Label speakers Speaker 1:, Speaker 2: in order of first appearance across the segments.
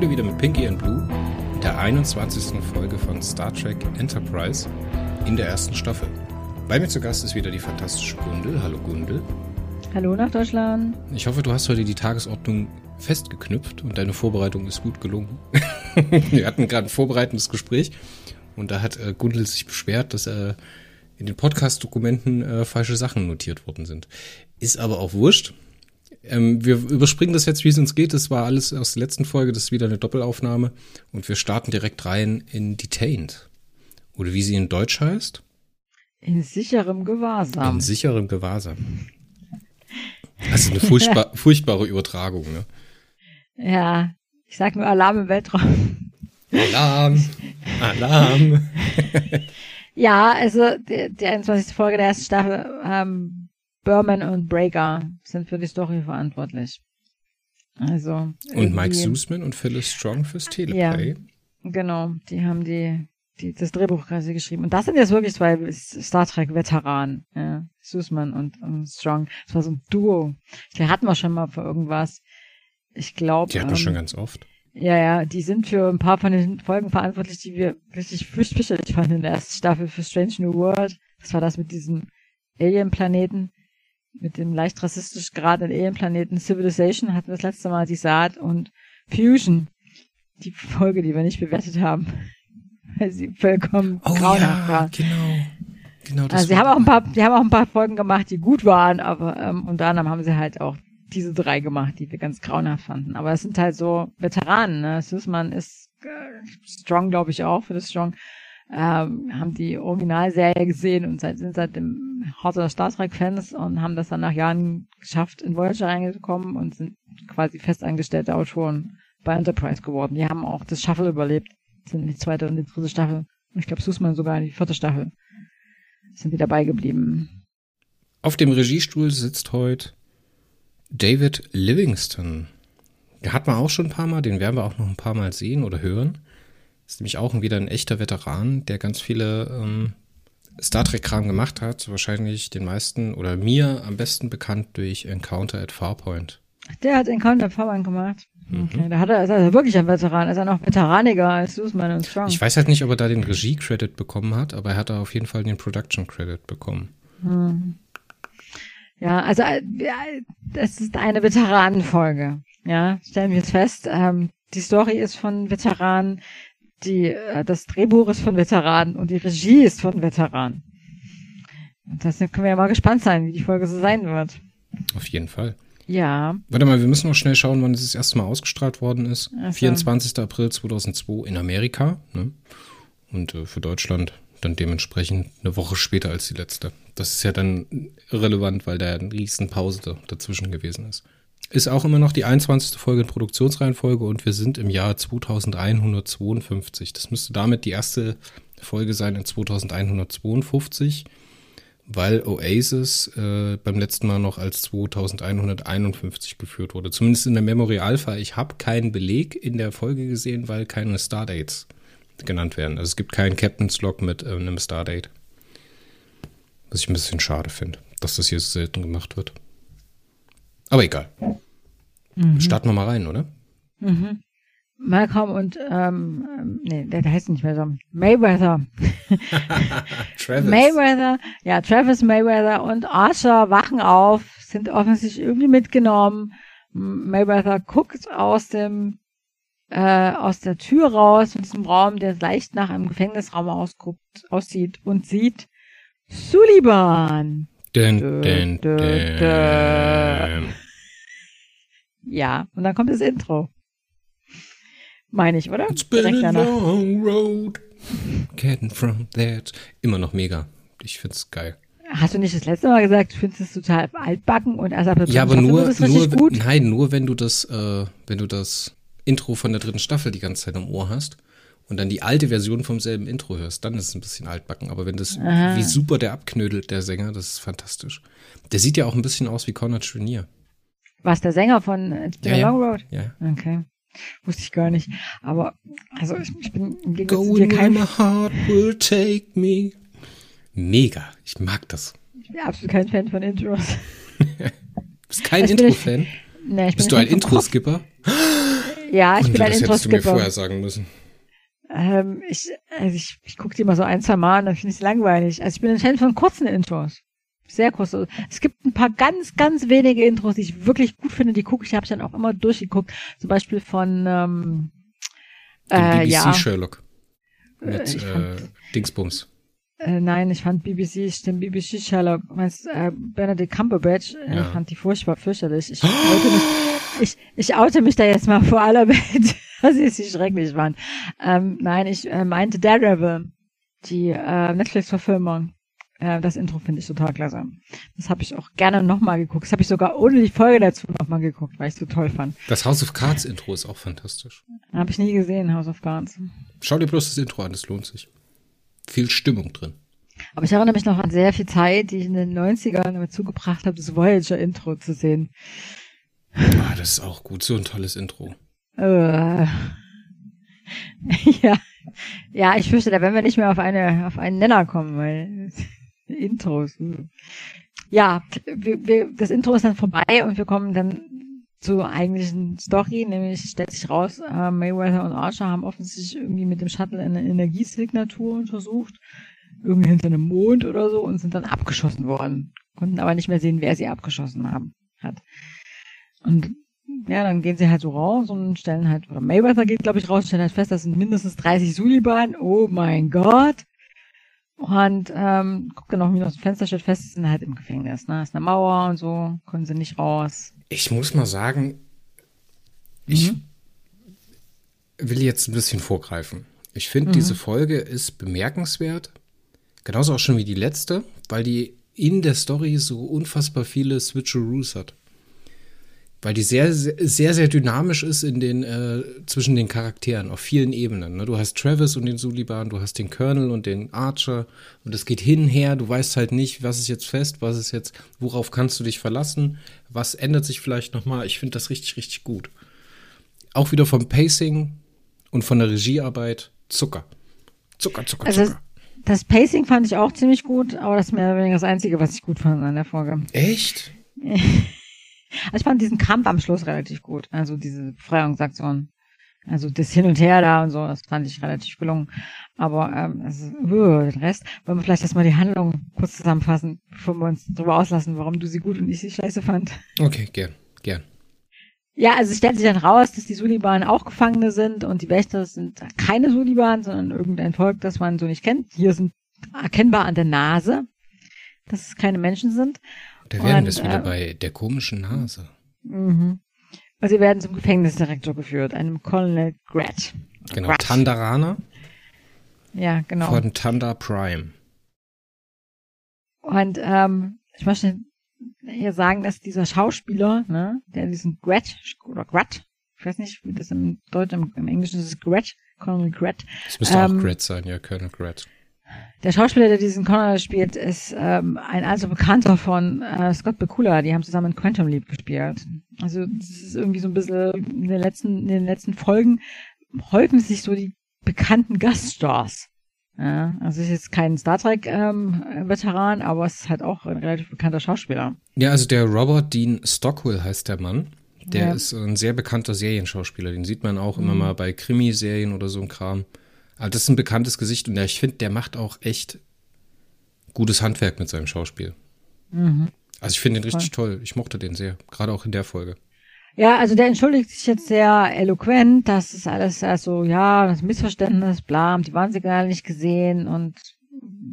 Speaker 1: Heute wieder mit Pinky and Blue, der 21. Folge von Star Trek Enterprise in der ersten Staffel. Bei mir zu Gast ist wieder die fantastische Gundel. Hallo Gundel.
Speaker 2: Hallo nach Deutschland.
Speaker 1: Ich hoffe, du hast heute die Tagesordnung festgeknüpft und deine Vorbereitung ist gut gelungen. Wir hatten gerade ein vorbereitendes Gespräch und da hat äh, Gundel sich beschwert, dass äh, in den Podcast-Dokumenten äh, falsche Sachen notiert worden sind. Ist aber auch wurscht. Ähm, wir überspringen das jetzt, wie es uns geht. Das war alles aus der letzten Folge. Das ist wieder eine Doppelaufnahme. Und wir starten direkt rein in Detained. Oder wie sie in Deutsch heißt?
Speaker 2: In sicherem Gewahrsam.
Speaker 1: In sicherem Gewahrsam. Ist eine furchtbar, furchtbare Übertragung, ne?
Speaker 2: Ja, ich sag nur Alarm im Weltraum.
Speaker 1: Alarm! Alarm!
Speaker 2: ja, also die, die 21. Folge der ersten Staffel ähm, Berman und Breaker sind für die Story verantwortlich. Also.
Speaker 1: Und Mike Sussman und Phyllis Strong fürs Teleplay.
Speaker 2: Ja, genau. Die haben die, die, das Drehbuch quasi geschrieben. Und das sind jetzt wirklich zwei Star Trek Veteranen, ja. Sussman und, und Strong. Das war so ein Duo. Die hatten wir schon mal für irgendwas. Ich glaube.
Speaker 1: Die hatten wir ähm, schon ganz oft.
Speaker 2: Ja, ja, die sind für ein paar von den Folgen verantwortlich, die wir richtig fürchterlich fanden in der ersten Staffel für Strange New World. Das war das mit diesem Alien-Planeten mit dem leicht rassistisch geradenen Alien-Planeten Civilization hatten wir das letzte Mal die Saat und Fusion. Die Folge, die wir nicht bewertet haben. Weil sie vollkommen oh, grauenhaft ja, war.
Speaker 1: Genau. Genau,
Speaker 2: das also sie haben auch ein paar, die haben auch ein paar Folgen gemacht, die gut waren, aber ähm, unter anderem haben sie halt auch diese drei gemacht, die wir ganz grauenhaft fanden. Aber es sind halt so Veteranen, ne? Sussman ist äh, strong, glaube ich, auch für das Strong ähm, haben die Originalserie gesehen und seit, sind seitdem harter Star Trek-Fans und haben das dann nach Jahren geschafft, in Voyager reingekommen und sind quasi festangestellte Autoren bei Enterprise geworden. Die haben auch das Shuffle überlebt, sind in die zweite und die dritte Staffel. Und ich glaube, Sussman sogar in die vierte Staffel. Sind die dabei geblieben.
Speaker 1: Auf dem Regiestuhl sitzt heute David Livingston. Den hat man auch schon ein paar Mal, den werden wir auch noch ein paar Mal sehen oder hören. Ist nämlich auch wieder ein echter Veteran, der ganz viele ähm, Star Trek-Kram gemacht hat. Wahrscheinlich den meisten oder mir am besten bekannt durch Encounter at Farpoint.
Speaker 2: Der hat Encounter at Farpoint gemacht. Mhm. Okay, da hat er, ist er wirklich ein Veteran. Ist er noch veteraniger als Sussman und Strong.
Speaker 1: Ich weiß halt nicht, ob er da den Regie-Credit bekommen hat, aber er hat da auf jeden Fall den Production-Credit bekommen.
Speaker 2: Mhm. Ja, also äh, das ist eine Veteranenfolge. Ja, stellen wir jetzt fest. Ähm, die Story ist von Veteranen die, äh, das Drehbuch ist von Veteranen und die Regie ist von Veteranen. Und das können wir ja mal gespannt sein, wie die Folge so sein wird.
Speaker 1: Auf jeden Fall.
Speaker 2: Ja.
Speaker 1: Warte mal, wir müssen noch schnell schauen, wann es das erste Mal ausgestrahlt worden ist. So. 24. April 2002 in Amerika. Ne? Und äh, für Deutschland dann dementsprechend eine Woche später als die letzte. Das ist ja dann irrelevant, weil da eine riesen Pause dazwischen gewesen ist. Ist auch immer noch die 21. Folge in Produktionsreihenfolge und wir sind im Jahr 2152. Das müsste damit die erste Folge sein in 2152, weil Oasis äh, beim letzten Mal noch als 2151 geführt wurde. Zumindest in der Memory Alpha. Ich habe keinen Beleg in der Folge gesehen, weil keine Stardates genannt werden. Also es gibt keinen Captain's Log mit äh, einem Stardate. Was ich ein bisschen schade finde, dass das hier so selten gemacht wird. Aber egal. Mhm. Starten wir mal rein, oder?
Speaker 2: Mhm. Malcolm und, ähm, ähm, nee, der, der heißt nicht mehr so. Mayweather. Travis. Mayweather, ja, Travis Mayweather und Archer wachen auf, sind offensichtlich irgendwie mitgenommen. Mayweather guckt aus dem, äh, aus der Tür raus, in diesem Raum, der leicht nach einem Gefängnisraum ausguckt, aussieht und sieht Sullivan.
Speaker 1: Dun, dun, dun, dun.
Speaker 2: Ja, und dann kommt das Intro. Meine ich, oder?
Speaker 1: It's been a long road. Getting from that. Immer noch mega. Ich find's geil.
Speaker 2: Hast du nicht das letzte Mal gesagt, du findest es total altbacken und ab
Speaker 1: Ja, aber nur, nur gut? nein, nur wenn du das, äh, wenn du das Intro von der dritten Staffel die ganze Zeit im Ohr hast und dann die alte Version vom selben Intro hörst, dann ist es ein bisschen altbacken. Aber wenn das, Aha. wie super der abknödelt, der Sänger, das ist fantastisch. Der sieht ja auch ein bisschen aus wie Conrad Schwinier.
Speaker 2: Was, der Sänger von It's Been
Speaker 1: ja,
Speaker 2: a Long Road?
Speaker 1: Ja.
Speaker 2: Okay. Wusste ich gar nicht. Aber, also ich, ich bin
Speaker 1: im Gegensatz zu dir kein... my heart will take me. Mega. Ich mag das.
Speaker 2: Ich bin absolut kein Fan von Intros.
Speaker 1: Bist kein Intro-Fan? Nee, ich bin Bist du ein Intro-Skipper?
Speaker 2: Ja, ich
Speaker 1: Und
Speaker 2: bin ein
Speaker 1: das hättest du mir
Speaker 2: Intro-Skipper.
Speaker 1: vorher sagen müssen.
Speaker 2: Ähm, ich, also ich, ich gucke die mal so ein, zwei Mal und dann finde ich es langweilig. Also ich bin ein Fan von kurzen Intros. Sehr kurz. Es gibt ein paar ganz, ganz wenige Intros, die ich wirklich gut finde, die gucke ich, habe ich dann auch immer durchgeguckt. Zum Beispiel von ähm, äh,
Speaker 1: BBC
Speaker 2: ja.
Speaker 1: Sherlock.
Speaker 2: Äh,
Speaker 1: Mit äh, Dingsbums.
Speaker 2: Äh, nein, ich fand BBC, stimmt, BBC Sherlock, meinst, äh, Benedict Cumberbatch, äh,
Speaker 1: Ja.
Speaker 2: ich fand die furchtbar fürchterlich. Ich oute mich, ich, ich oute mich da jetzt mal vor aller Welt, dass ich sie schrecklich fand. Ähm, nein, ich äh, meinte Daredevil, die äh, Netflix-Verfilmung. Äh, das Intro finde ich total klasse. Das habe ich auch gerne nochmal geguckt. Das habe ich sogar ohne die Folge dazu nochmal geguckt, weil ich es so toll fand.
Speaker 1: Das House of Cards Intro ist auch fantastisch.
Speaker 2: Habe ich nie gesehen, House of Cards.
Speaker 1: Schau dir bloß das Intro an, das lohnt sich. Viel Stimmung drin.
Speaker 2: Aber ich erinnere mich noch an sehr viel Zeit, die ich in den 90ern damit zugebracht habe, das Voyager-Intro zu sehen.
Speaker 1: Ah, das ist auch gut, so ein tolles Intro.
Speaker 2: Äh. ja. Ja, ich fürchte, da werden wir nicht mehr auf eine, auf einen Nenner kommen, weil Intros. uh. Ja, wir, wir, das Intro ist dann vorbei und wir kommen dann zur eigentlichen Story, nämlich stellt sich raus, äh, Mayweather und Archer haben offensichtlich irgendwie mit dem Shuttle eine Energiesignatur untersucht, irgendwie hinter einem Mond oder so und sind dann abgeschossen worden. Konnten aber nicht mehr sehen, wer sie abgeschossen haben, hat. Und ja, dann gehen sie halt so raus und stellen halt, oder Mayweather geht, glaube ich, raus, stellen halt fest, das sind mindestens 30 Suliban. Oh mein Gott. Und ähm, guckt dann auch wieder aus dem Fenster, stellt fest, sie sind halt im Gefängnis. Ne? Ist eine Mauer und so, können sie nicht raus.
Speaker 1: Ich muss mal sagen, ich
Speaker 2: Mhm.
Speaker 1: will jetzt ein bisschen vorgreifen. Ich finde,
Speaker 2: Mhm.
Speaker 1: diese Folge ist bemerkenswert. Genauso auch schon wie die letzte, weil die in der Story so unfassbar viele Switcheroos hat. Weil die sehr, sehr, sehr, sehr dynamisch ist in den, äh, zwischen den Charakteren auf vielen Ebenen. Ne? Du hast Travis und den Suliban, du hast den Colonel und den Archer und es geht hin und her, du weißt halt nicht, was ist jetzt fest, was ist jetzt, worauf kannst du dich verlassen, was ändert sich vielleicht nochmal. Ich finde das richtig, richtig gut. Auch wieder vom Pacing und von der Regiearbeit Zucker. Zucker, Zucker,
Speaker 2: Also
Speaker 1: Zucker.
Speaker 2: Das Pacing fand ich auch ziemlich gut, aber das ist mehr oder weniger das Einzige, was ich gut fand an der Folge.
Speaker 1: Echt?
Speaker 2: Also ich fand diesen Kampf am Schluss relativ gut. Also diese Befreiungsaktion. Also das Hin und Her da und so, das fand ich relativ gelungen. Aber ähm, also, uh, den Rest, wollen wir vielleicht erstmal die Handlung kurz zusammenfassen, bevor wir uns darüber auslassen, warum du sie gut und ich sie scheiße fand.
Speaker 1: Okay, gern, gern.
Speaker 2: Ja, also es stellt sich dann raus, dass die Suliban auch Gefangene sind und die Wächter sind keine Suliban, sondern irgendein Volk, das man so nicht kennt. Hier sind erkennbar an der Nase, dass es keine Menschen sind.
Speaker 1: Da
Speaker 2: Und,
Speaker 1: wir es wieder
Speaker 2: äh,
Speaker 1: bei der komischen Nase.
Speaker 2: Mhm. Und sie werden zum Gefängnisdirektor geführt, einem Colonel Grat.
Speaker 1: Genau,
Speaker 2: Grat.
Speaker 1: Tandarana
Speaker 2: Ja, genau.
Speaker 1: von Tanda Prime.
Speaker 2: Und ähm, ich möchte hier sagen, dass dieser Schauspieler, ne, der diesen Grat oder Grat, ich weiß nicht, wie das im Deutschen, im, Englischen ist es Grat, Colonel Grat.
Speaker 1: Das müsste
Speaker 2: Ähm,
Speaker 1: auch Grat sein, ja, Colonel Grat.
Speaker 2: Der Schauspieler, der diesen Colonel spielt, ist ähm, ein alter Bekannter von äh, Scott Bakula. Die haben zusammen in Quantum Leap gespielt. Also das ist irgendwie so ein bisschen in den letzten, in den letzten Folgen häufen sich so die bekannten Gaststars. Ja, also ist jetzt kein Star Trek ähm, Veteran, aber es ist halt auch ein relativ bekannter Schauspieler.
Speaker 1: Ja, also der Robert Dean Stockwell heißt der Mann. Der
Speaker 2: Ja.
Speaker 1: ist ein sehr bekannter Serienschauspieler. Den sieht man auch
Speaker 2: Mhm.
Speaker 1: immer mal bei Krimiserien oder so ein Kram. Also das ist ein bekanntes Gesicht und ja, ich finde, der macht auch echt gutes Handwerk mit seinem Schauspiel.
Speaker 2: Mhm.
Speaker 1: Also ich finde den richtig toll. Ich mochte den sehr. Gerade auch in der Folge.
Speaker 2: Ja, also der entschuldigt sich jetzt sehr eloquent, dass es alles also, ja, das Missverständnis, bla, die waren sie gar nicht gesehen und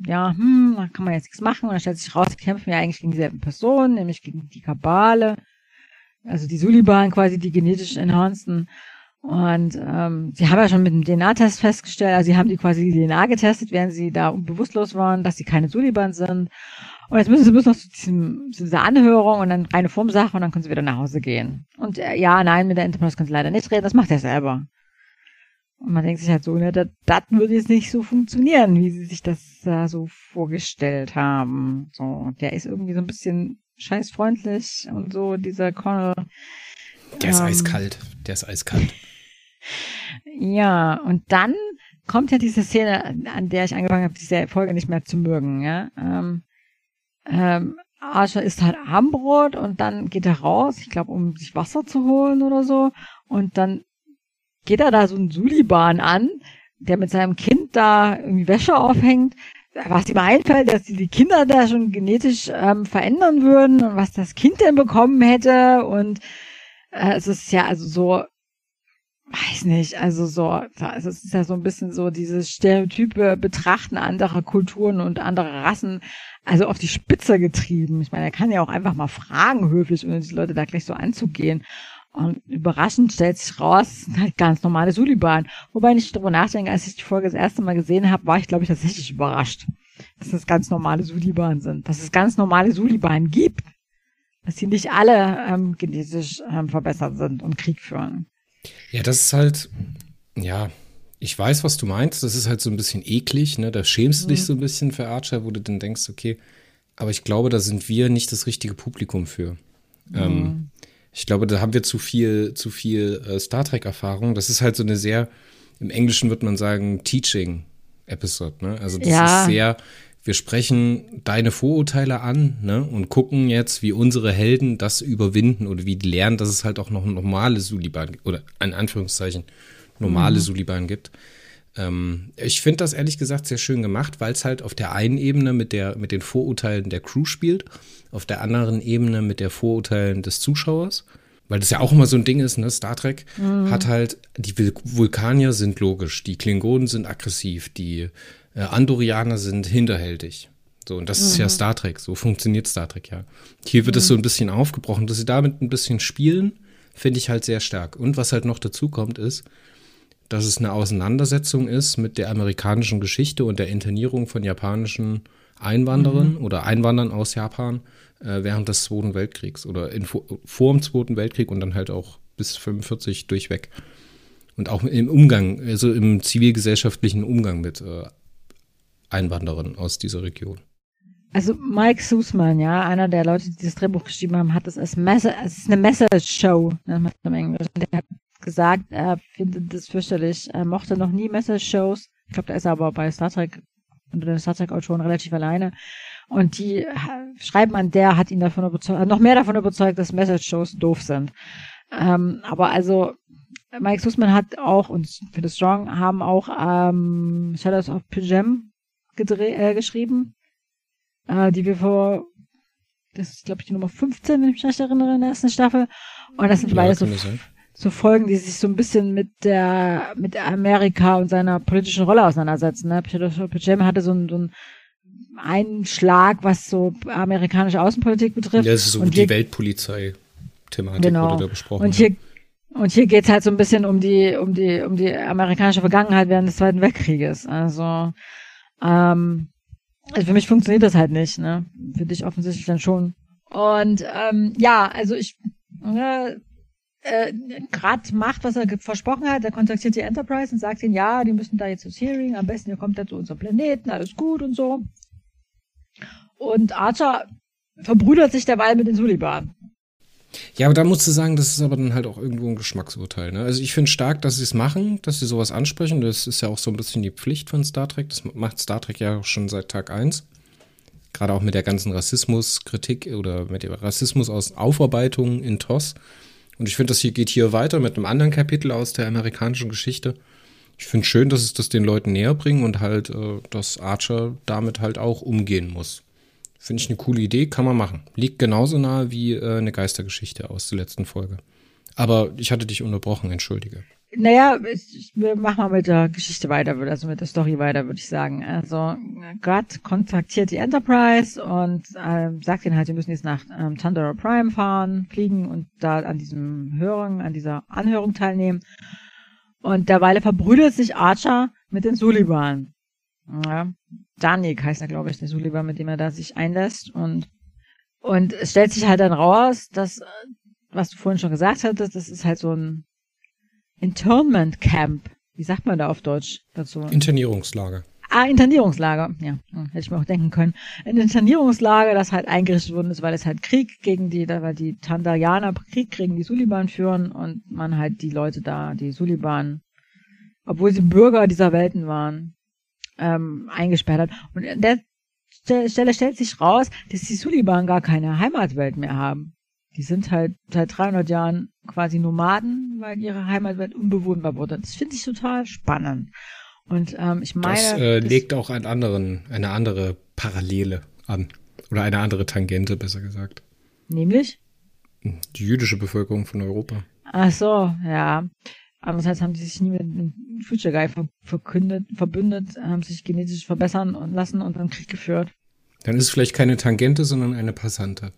Speaker 2: ja, hm, da kann man jetzt nichts machen und dann stellt sich raus, die kämpfen ja eigentlich gegen dieselben Personen, nämlich gegen die Kabale, also die Suliban quasi, die genetisch Enhanceden und ähm, sie haben ja schon mit dem DNA-Test festgestellt, also sie haben die quasi die DNA getestet, während sie da bewusstlos waren, dass sie keine Suliban sind und jetzt müssen sie bloß noch zu, diesem, zu dieser Anhörung und dann reine Formsache und dann können sie wieder nach Hause gehen. Und äh, ja, nein, mit der Enterprise können sie leider nicht reden, das macht er selber. Und man denkt sich halt so, ne, das, das würde jetzt nicht so funktionieren, wie sie sich das da so vorgestellt haben. So, der ist irgendwie so ein bisschen scheißfreundlich und so, dieser Colonel.
Speaker 1: Der ist
Speaker 2: Ähm,
Speaker 1: eiskalt. Der ist eiskalt.
Speaker 2: Ja, und dann kommt ja diese Szene, an der ich angefangen habe, diese Folge nicht mehr zu mögen, ja. Ähm, ähm, Archer isst halt Armbrot und dann geht er raus, ich glaube, um sich Wasser zu holen oder so. Und dann geht er da so einen Suliban an, der mit seinem Kind da irgendwie Wäsche aufhängt, was ihm einfällt, dass die Kinder da schon genetisch ähm, verändern würden und was das Kind denn bekommen hätte und äh, es ist ja also so weiß nicht, also so, also es ist ja so ein bisschen so dieses stereotype Betrachten anderer Kulturen und anderer Rassen, also auf die Spitze getrieben. Ich meine, er kann ja auch einfach mal fragen, höflich, ohne die Leute da gleich so anzugehen. Und überraschend stellt sich raus, halt ganz normale Suliban. Wobei ich darüber nachdenke, als ich die Folge das erste Mal gesehen habe, war ich, glaube ich, tatsächlich überrascht, dass das ganz normale Suliban sind. Dass es ganz normale Suliban gibt. Dass sie nicht alle ähm, genetisch ähm, verbessert sind und Krieg führen.
Speaker 1: Ja, das ist halt, ja, ich weiß, was du meinst. Das ist halt so ein bisschen eklig, ne? Da schämst du dich mhm. so ein bisschen für Archer, wo du dann denkst, okay, aber ich glaube, da sind wir nicht das richtige Publikum für. Ähm, mhm. Ähm, ich glaube, da haben wir zu viel, zu viel äh, Star Trek-Erfahrung. Das ist halt so eine sehr, im Englischen würde man sagen, Teaching-Episode, ne? Also das ja. ist sehr, wir sprechen deine Vorurteile an ne, und gucken jetzt, wie unsere Helden das überwinden oder wie die lernen, dass es halt auch noch normale Suliban oder in Anführungszeichen normale mhm. Suliban gibt. Ähm, ich finde das ehrlich gesagt sehr schön gemacht, weil es halt auf der einen Ebene mit, der, mit den Vorurteilen der Crew spielt, auf der anderen Ebene mit der Vorurteilen des Zuschauers. Weil das ja auch immer so ein Ding ist, ne? Star Trek mhm. hat halt, die Vulkanier sind logisch, die Klingonen sind aggressiv, die Andorianer sind hinterhältig. So, und das mhm. ist ja mhm. Star Trek. So funktioniert Star Trek ja. Hier wird es mhm. so ein bisschen aufgebrochen. Dass sie damit ein bisschen spielen, finde ich halt sehr stark. Und was halt noch dazu kommt, ist, dass es eine Auseinandersetzung ist mit der amerikanischen Geschichte und der Internierung von japanischen Einwanderern mhm. oder Einwandern aus Japan äh, während des Zweiten Weltkriegs oder in, vor dem Zweiten Weltkrieg und dann halt auch bis 45 durchweg. Und auch im Umgang, also im zivilgesellschaftlichen Umgang mit äh, Einwanderin aus dieser Region.
Speaker 2: Also Mike Sussman, ja, einer der Leute, die das Drehbuch geschrieben haben, hat es als Messe, es ist eine Message-Show, nennt im Englischen. Der hat gesagt, er findet das fürchterlich. Er mochte noch nie Message-Shows. Ich glaube, da ist er aber bei Star Trek unter den Star Trek-Autoren relativ alleine. Und die schreiben an der hat ihn davon überzeugt, noch mehr davon überzeugt, dass Message-Shows doof sind. Ähm, aber also Mike Sussman hat auch und Phil Strong haben auch ähm, Shadows of Pyjam äh, geschrieben, äh, die wir vor, das ist glaube ich die Nummer 15, wenn ich mich recht erinnere, in der ersten Staffel. Und das sind ja, so, so Folgen, die sich so ein bisschen mit der, mit Amerika und seiner politischen Rolle auseinandersetzen. Ne? Pajama hatte so ein, so ein Einschlag, was so amerikanische Außenpolitik betrifft.
Speaker 1: Ja, das ist so und die hier, Weltpolizei-Thematik
Speaker 2: genau. wurde da besprochen. Und hier, und hier geht's halt so ein bisschen um die, um die, um die amerikanische Vergangenheit während des Zweiten Weltkrieges. Also ähm, also für mich funktioniert das halt nicht, ne? Für dich offensichtlich dann schon. Und ähm, ja, also ich äh, äh, gerade macht, was er versprochen hat. Er kontaktiert die Enterprise und sagt ihnen, ja, die müssen da jetzt ins Hearing, am besten ihr kommt da zu unserem Planeten, alles gut und so. Und Archer verbrüdert sich dabei mit den Suliban.
Speaker 1: Ja, aber da musst du sagen, das ist aber dann halt auch irgendwo ein Geschmacksurteil. Ne? Also ich finde stark, dass sie es machen, dass sie sowas ansprechen. Das ist ja auch so ein bisschen die Pflicht von Star Trek. Das macht Star Trek ja auch schon seit Tag 1. Gerade auch mit der ganzen Rassismuskritik oder mit der Rassismus aus Aufarbeitung in TOS. Und ich finde, das hier geht hier weiter mit einem anderen Kapitel aus der amerikanischen Geschichte. Ich finde schön, dass es das den Leuten näher bringen und halt, äh, dass Archer damit halt auch umgehen muss. Finde ich eine coole Idee, kann man machen. Liegt genauso nahe wie äh, eine Geistergeschichte aus der letzten Folge. Aber ich hatte dich unterbrochen, entschuldige.
Speaker 2: Naja, ich, wir machen mal mit der Geschichte weiter, also mit der Story weiter, würde ich sagen. Also Gott kontaktiert die Enterprise und ähm, sagt ihnen halt, wir müssen jetzt nach ähm, Thundera Prime fahren, fliegen und da an diesem Hörung, an dieser Anhörung teilnehmen. Und derweil verbrüdert sich Archer mit den Suliban. Ja, Danik heißt er, glaube ich, der Sullivan, mit dem er da sich einlässt. Und, und es stellt sich halt dann raus, dass, was du vorhin schon gesagt hattest, das ist halt so ein Internment Camp. Wie sagt man da auf Deutsch dazu?
Speaker 1: Internierungslager.
Speaker 2: Ah, Internierungslager. Ja, hm, hätte ich mir auch denken können. Ein Internierungslager, das halt eingerichtet worden ist, weil es halt Krieg gegen die, weil die Tandarianer Krieg gegen die Suliban führen und man halt die Leute da, die Suliban, obwohl sie Bürger dieser Welten waren, ähm, eingesperrt hat. Und an der Stelle stellt sich raus, dass die Suliban gar keine Heimatwelt mehr haben. Die sind halt seit 300 Jahren quasi Nomaden, weil ihre Heimatwelt unbewohnbar wurde. Das finde ich total spannend. Und ähm, ich meine.
Speaker 1: Das äh, legt auch einen anderen, eine andere Parallele an. Oder eine andere Tangente, besser gesagt.
Speaker 2: Nämlich?
Speaker 1: Die jüdische Bevölkerung von Europa.
Speaker 2: Ach so, ja. Andererseits haben die sich nie mit dem Future Guy verkündet, verbündet, haben sich genetisch verbessern lassen und dann Krieg geführt.
Speaker 1: Dann ist es vielleicht keine Tangente, sondern eine Passante.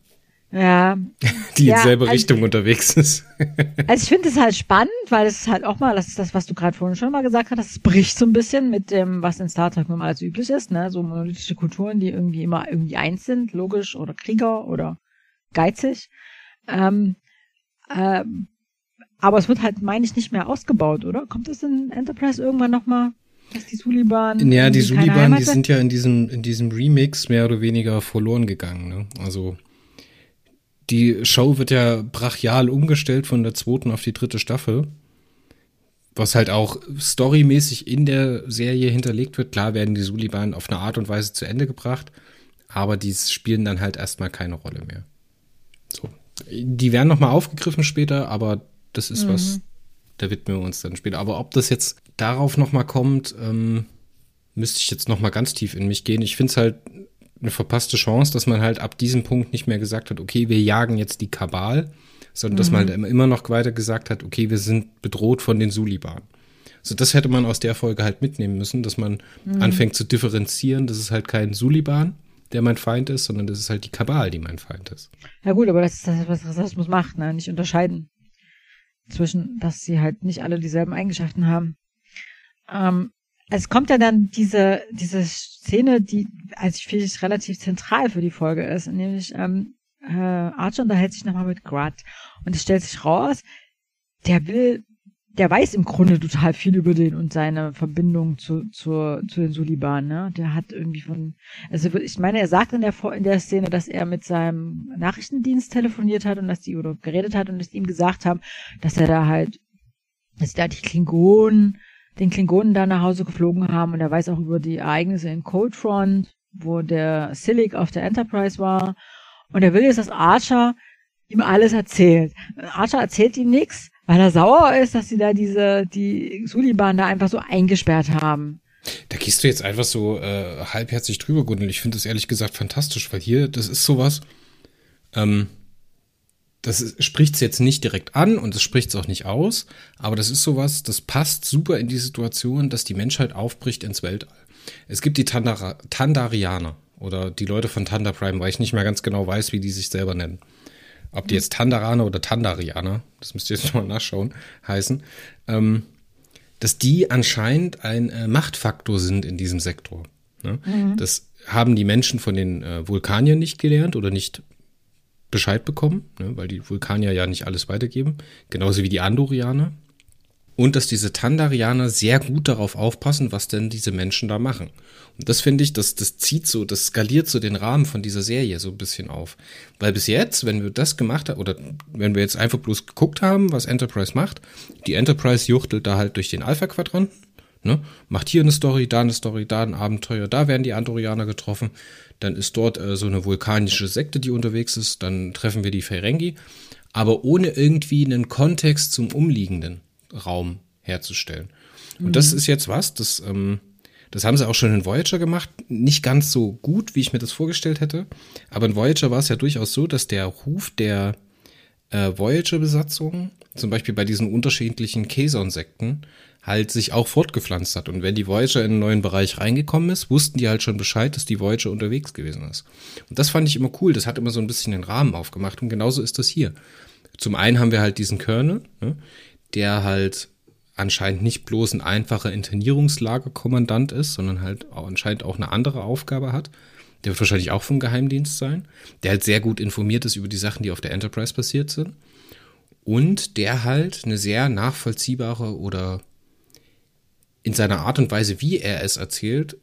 Speaker 2: Ja.
Speaker 1: Die
Speaker 2: ja,
Speaker 1: in selbe also, Richtung unterwegs ist.
Speaker 2: also ich finde es halt spannend, weil es halt auch mal, das ist das, was du gerade vorhin schon mal gesagt hast, das bricht so ein bisschen mit dem, was in Star Trek nun alles üblich ist, ne? So monolithische Kulturen, die irgendwie immer irgendwie eins sind, logisch, oder Krieger oder geizig. Ähm, ähm, aber es wird halt, meine ich, nicht mehr ausgebaut, oder? Kommt das in Enterprise irgendwann nochmal? Dass die Suliban.
Speaker 1: Ja, die Suliban, die sind ja in diesem, in diesem Remix mehr oder weniger verloren gegangen. Ne? Also die Show wird ja brachial umgestellt von der zweiten auf die dritte Staffel. Was halt auch storymäßig in der Serie hinterlegt wird. Klar werden die Suliban auf eine Art und Weise zu Ende gebracht, aber die spielen dann halt erstmal keine Rolle mehr. So. Die werden nochmal aufgegriffen später, aber das ist mhm. was, da widmen wir uns dann später. Aber ob das jetzt darauf nochmal kommt, ähm, müsste ich jetzt nochmal ganz tief in mich gehen. Ich finde es halt eine verpasste Chance, dass man halt ab diesem Punkt nicht mehr gesagt hat, okay, wir jagen jetzt die Kabal, sondern mhm. dass man halt immer noch weiter gesagt hat, okay, wir sind bedroht von den Suliban. So, das hätte man aus der Folge halt mitnehmen müssen, dass man mhm. anfängt zu differenzieren, das ist halt kein Suliban, der mein Feind ist, sondern das ist halt die Kabal, die mein Feind ist.
Speaker 2: Ja gut, aber das ist das, was Rassismus macht, ne? Nicht unterscheiden zwischen, dass sie halt nicht alle dieselben Eigenschaften haben. Ähm, es kommt ja dann diese, diese Szene, die, also ich finde relativ zentral für die Folge ist, nämlich ähm, äh, Archer unterhält sich nochmal mit Grad und es stellt sich raus, der will, der weiß im Grunde total viel über den und seine Verbindung zu, zu, zu den Suliban, ne? Der hat irgendwie von, also ich meine, er sagt in der, in der Szene, dass er mit seinem Nachrichtendienst telefoniert hat und dass die oder geredet hat und dass die ihm gesagt haben, dass er da halt, dass da die Klingonen den Klingonen da nach Hause geflogen haben und er weiß auch über die Ereignisse in Cold Front, wo der Silic auf der Enterprise war. Und er will jetzt, dass Archer ihm alles erzählt. Archer erzählt ihm nichts, weil er sauer ist, dass sie da diese, die Suliban da einfach so eingesperrt haben.
Speaker 1: Da gehst du jetzt einfach so äh, halbherzig drüber, Gundel. Ich finde das ehrlich gesagt fantastisch, weil hier, das ist sowas, ähm, das spricht es jetzt nicht direkt an und es spricht es auch nicht aus, aber das ist sowas, das passt super in die Situation, dass die Menschheit aufbricht ins Weltall. Es gibt die Tandara Tandarianer oder die Leute von Tanda Prime, weil ich nicht mehr ganz genau weiß, wie die sich selber nennen. Ob die jetzt Tandaraner oder Tandarianer, das müsst ihr jetzt mal nachschauen, heißen, ähm, dass die anscheinend ein äh, Machtfaktor sind in diesem Sektor. Ne? Mhm. Das haben die Menschen von den äh, Vulkaniern nicht gelernt oder nicht Bescheid bekommen, ne, weil die Vulkanier ja nicht alles weitergeben, genauso wie die Andorianer. Und dass diese Tandarianer sehr gut darauf aufpassen, was denn diese Menschen da machen. Das finde ich, das, das zieht so, das skaliert so den Rahmen von dieser Serie so ein bisschen auf. Weil bis jetzt, wenn wir das gemacht haben, oder wenn wir jetzt einfach bloß geguckt haben, was Enterprise macht, die Enterprise juchtelt da halt durch den Alpha-Quadranten, ne, macht hier eine Story, da eine Story, da ein Abenteuer, da werden die Andorianer getroffen dann ist dort äh, so eine vulkanische Sekte, die unterwegs ist. Dann treffen wir die Ferengi. Aber ohne irgendwie einen Kontext zum umliegenden Raum herzustellen. Und mhm. das ist jetzt was, das, ähm, das haben sie auch schon in Voyager gemacht. Nicht ganz so gut, wie ich mir das vorgestellt hätte. Aber in Voyager war es ja durchaus so, dass der Ruf der äh, Voyager-Besatzung, zum Beispiel bei diesen unterschiedlichen Käson-Sekten, halt sich auch fortgepflanzt hat. Und wenn die Voyager in einen neuen Bereich reingekommen ist, wussten die halt schon Bescheid, dass die Voyager unterwegs gewesen ist. Und das fand ich immer cool. Das hat immer so ein bisschen den Rahmen aufgemacht. Und genauso ist das hier. Zum einen haben wir halt diesen Colonel, ne, der halt anscheinend nicht bloß ein einfacher Internierungslagerkommandant ist, sondern halt anscheinend auch eine andere Aufgabe hat. Der wird wahrscheinlich auch vom Geheimdienst sein. Der halt sehr gut informiert ist über die Sachen, die auf der Enterprise passiert sind. Und der halt eine sehr nachvollziehbare oder in seiner Art und Weise, wie er es erzählt,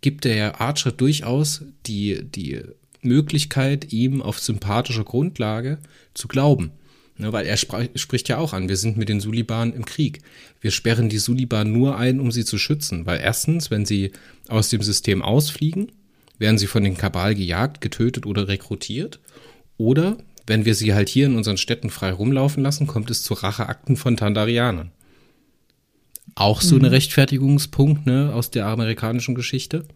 Speaker 1: gibt der Archer durchaus die, die Möglichkeit, ihm auf sympathischer Grundlage zu glauben. Ne, weil er spricht ja auch an, wir sind mit den Suliban im Krieg. Wir sperren die Suliban nur ein, um sie zu schützen. Weil erstens, wenn sie aus dem System ausfliegen, werden sie von den Kabal gejagt, getötet oder rekrutiert. Oder wenn wir sie halt hier in unseren Städten frei rumlaufen lassen, kommt es zu Racheakten von Tandarianern. Auch so mhm. eine Rechtfertigungspunkt, ne, aus der amerikanischen Geschichte.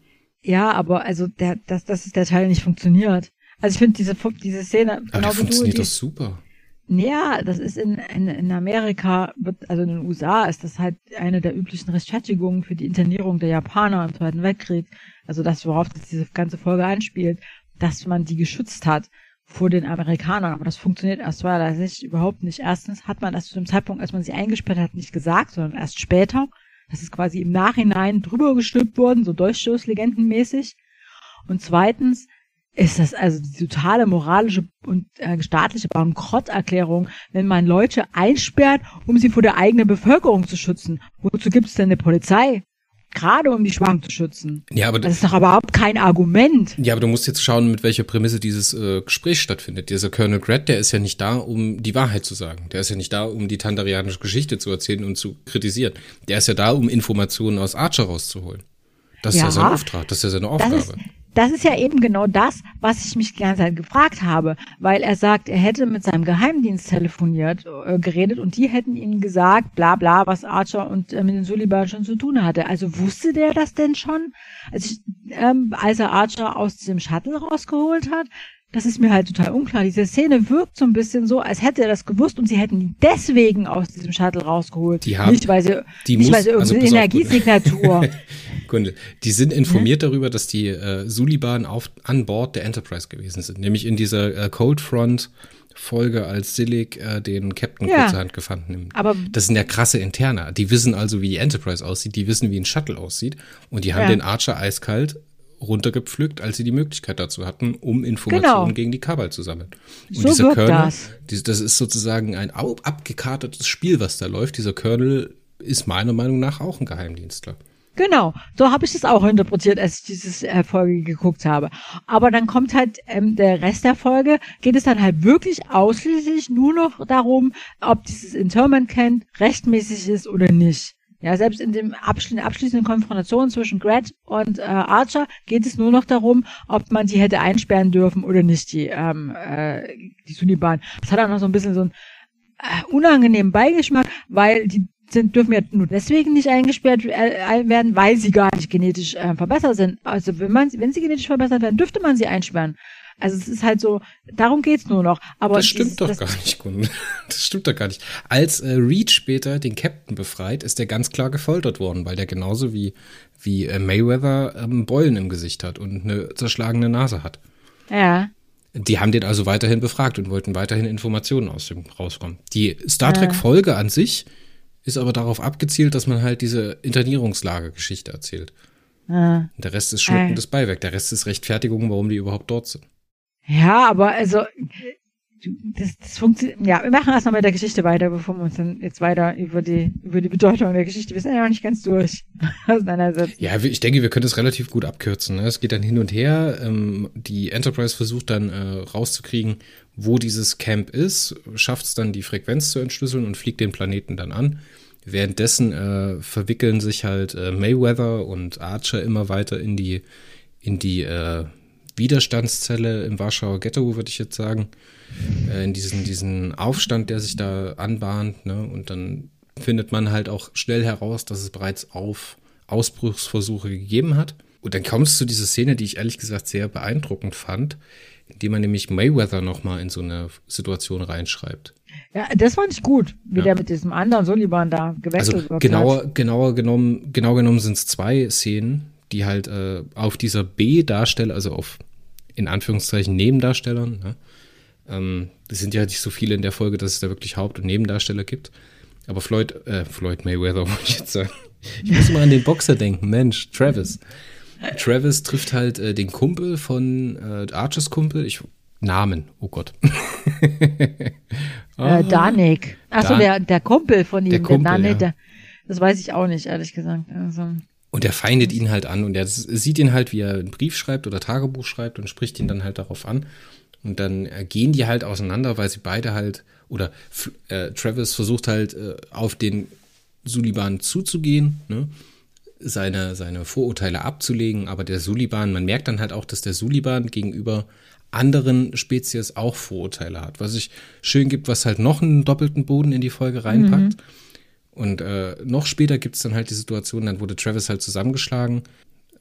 Speaker 2: Ja, aber also der, das, das ist der Teil nicht funktioniert. Also ich finde diese, diese Szene,
Speaker 1: aber genau funktioniert du, das super.
Speaker 2: Ja, das ist in, in, in Amerika, wird, also in den USA ist das halt eine der üblichen Rechtfertigungen für die Internierung der Japaner im Zweiten Weltkrieg. Also das, worauf das diese ganze Folge anspielt, dass man die geschützt hat vor den Amerikanern. Aber das funktioniert erst zweierlei überhaupt nicht. Erstens hat man das zu dem Zeitpunkt, als man sie eingesperrt hat, nicht gesagt, sondern erst später. Das ist quasi im Nachhinein drüber gestülpt worden, so Durchstoßlegendenmäßig. Und zweitens ist das also die totale moralische und äh, staatliche Bankrotterklärung, wenn man Leute einsperrt, um sie vor der eigenen Bevölkerung zu schützen. Wozu gibt es denn eine Polizei? Gerade um die Schwachen zu schützen.
Speaker 1: Ja, aber
Speaker 2: das ist doch überhaupt kein Argument.
Speaker 1: Ja, aber du musst jetzt schauen, mit welcher Prämisse dieses äh, Gespräch stattfindet. Dieser Colonel Grad, der ist ja nicht da, um die Wahrheit zu sagen. Der ist ja nicht da, um die tandarianische Geschichte zu erzählen und zu kritisieren. Der ist ja da, um Informationen aus Archer rauszuholen. Das ist ja, ja sein Auftrag, das ist ja seine Aufgabe.
Speaker 2: Das ist, ja eben genau das, was ich mich die ganze Zeit gefragt habe, weil er sagt, er hätte mit seinem Geheimdienst telefoniert, äh, geredet und die hätten ihm gesagt, bla bla, was Archer und äh, mit den Suliban schon zu tun hatte. Also wusste der das denn schon? Also ich, ähm, als er Archer aus dem Shuttle rausgeholt hat, das ist mir halt total unklar. Diese Szene wirkt so ein bisschen so, als hätte er das gewusst und sie hätten ihn deswegen aus diesem Shuttle rausgeholt.
Speaker 1: Die haben,
Speaker 2: nicht weil sie,
Speaker 1: die
Speaker 2: nicht
Speaker 1: muss,
Speaker 2: weil sie irgendeine also Energiesignatur.
Speaker 1: Kunde. Die sind informiert hm? darüber, dass die äh, Suliban auf, an Bord der Enterprise gewesen sind. Nämlich in dieser äh, Cold Front Folge, als Silik äh, den Captain ja, kurzerhand gefangen nimmt.
Speaker 2: Aber
Speaker 1: das sind ja krasse Interner. Die wissen also, wie die Enterprise aussieht, die wissen, wie ein Shuttle aussieht und die haben ja. den Archer eiskalt runtergepflückt, als sie die Möglichkeit dazu hatten, um Informationen genau. gegen die Kabal zu sammeln. Und
Speaker 2: so dieser Colonel,
Speaker 1: das. das ist sozusagen ein abgekartetes Spiel, was da läuft. Dieser Colonel ist meiner Meinung nach auch ein Geheimdienstler.
Speaker 2: Genau, so habe ich es auch interpretiert, als ich diese äh, Folge geguckt habe. Aber dann kommt halt ähm, der Rest der Folge, geht es dann halt wirklich ausschließlich nur noch darum, ob dieses Interment Camp rechtmäßig ist oder nicht. Ja, selbst in dem abschli abschließenden Konfrontation zwischen Gret und äh, Archer geht es nur noch darum, ob man die hätte einsperren dürfen oder nicht, die, ähm, äh, die Suliban. Das hat auch noch so ein bisschen so einen äh, unangenehmen Beigeschmack, weil die sind, dürfen ja nur deswegen nicht eingesperrt äh, werden, weil sie gar nicht genetisch äh, verbessert sind. Also wenn man, wenn sie genetisch verbessert werden, dürfte man sie einsperren. Also es ist halt so, darum geht's nur noch. Aber
Speaker 1: das stimmt dieses, doch das gar nicht, Gunn. Das stimmt doch gar nicht. Als äh, Reed später den Captain befreit, ist der ganz klar gefoltert worden, weil der genauso wie, wie äh, Mayweather ähm, Beulen im Gesicht hat und eine zerschlagene Nase hat.
Speaker 2: Ja.
Speaker 1: Die haben den also weiterhin befragt und wollten weiterhin Informationen aus dem rauskommen. Die Star Trek-Folge ja. an sich ist aber darauf abgezielt, dass man halt diese Internierungslager-Geschichte erzählt.
Speaker 2: Ja.
Speaker 1: Der Rest ist schmückendes Beiwerk. Der Rest ist Rechtfertigung, warum die überhaupt dort sind.
Speaker 2: Ja, aber also das, das funktioniert. Ja, wir machen erstmal mit der Geschichte weiter, bevor wir uns dann jetzt weiter über die über die Bedeutung der Geschichte. Wir sind ja noch nicht ganz durch auseinandersetzen.
Speaker 1: Ja, ich denke, wir können das relativ gut abkürzen. Ne? Es geht dann hin und her. Ähm, die Enterprise versucht dann äh, rauszukriegen, wo dieses Camp ist, schafft es dann die Frequenz zu entschlüsseln und fliegt den Planeten dann an. Währenddessen äh, verwickeln sich halt äh, Mayweather und Archer immer weiter in die in die Widerstandszelle im Warschauer Ghetto, würde ich jetzt sagen, äh, in diesen, diesen Aufstand, der sich da anbahnt. Ne? Und dann findet man halt auch schnell heraus, dass es bereits auf Ausbruchsversuche gegeben hat. Und dann kommt es zu dieser Szene, die ich ehrlich gesagt sehr beeindruckend fand, indem man nämlich Mayweather nochmal in so eine Situation reinschreibt.
Speaker 2: Ja, das fand ich gut, wie ja. der mit diesem anderen Sullivan da gewechselt
Speaker 1: also wird. Genauer, genauer genommen, genau genommen sind es zwei Szenen, die halt äh, auf dieser B-Darsteller, also auf in Anführungszeichen Nebendarstellern, ne? ähm, es sind ja nicht so viele in der Folge, dass es da wirklich Haupt- und Nebendarsteller gibt. Aber Floyd, äh, Floyd Mayweather wollte ich jetzt sagen. Ich muss mal an den Boxer denken, Mensch, Travis. Travis trifft halt äh, den Kumpel von äh, Archers Kumpel, ich Namen, oh Gott.
Speaker 2: oh. Äh, Danik. Achso, Dan der, der Kumpel von ihm,
Speaker 1: der, Kumpel, der Danik,
Speaker 2: ja. der, das weiß ich auch nicht, ehrlich gesagt. Also.
Speaker 1: Und er feindet ihn halt an und er sieht ihn halt, wie er einen Brief schreibt oder Tagebuch schreibt und spricht ihn dann halt darauf an. Und dann äh, gehen die halt auseinander, weil sie beide halt, oder äh, Travis versucht halt äh, auf den Suliban zuzugehen, ne? seine, seine Vorurteile abzulegen, aber der Suliban, man merkt dann halt auch, dass der Suliban gegenüber anderen Spezies auch Vorurteile hat. Was sich schön gibt, was halt noch einen doppelten Boden in die Folge reinpackt. Mhm. Und äh, noch später gibt es dann halt die Situation, dann wurde Travis halt zusammengeschlagen,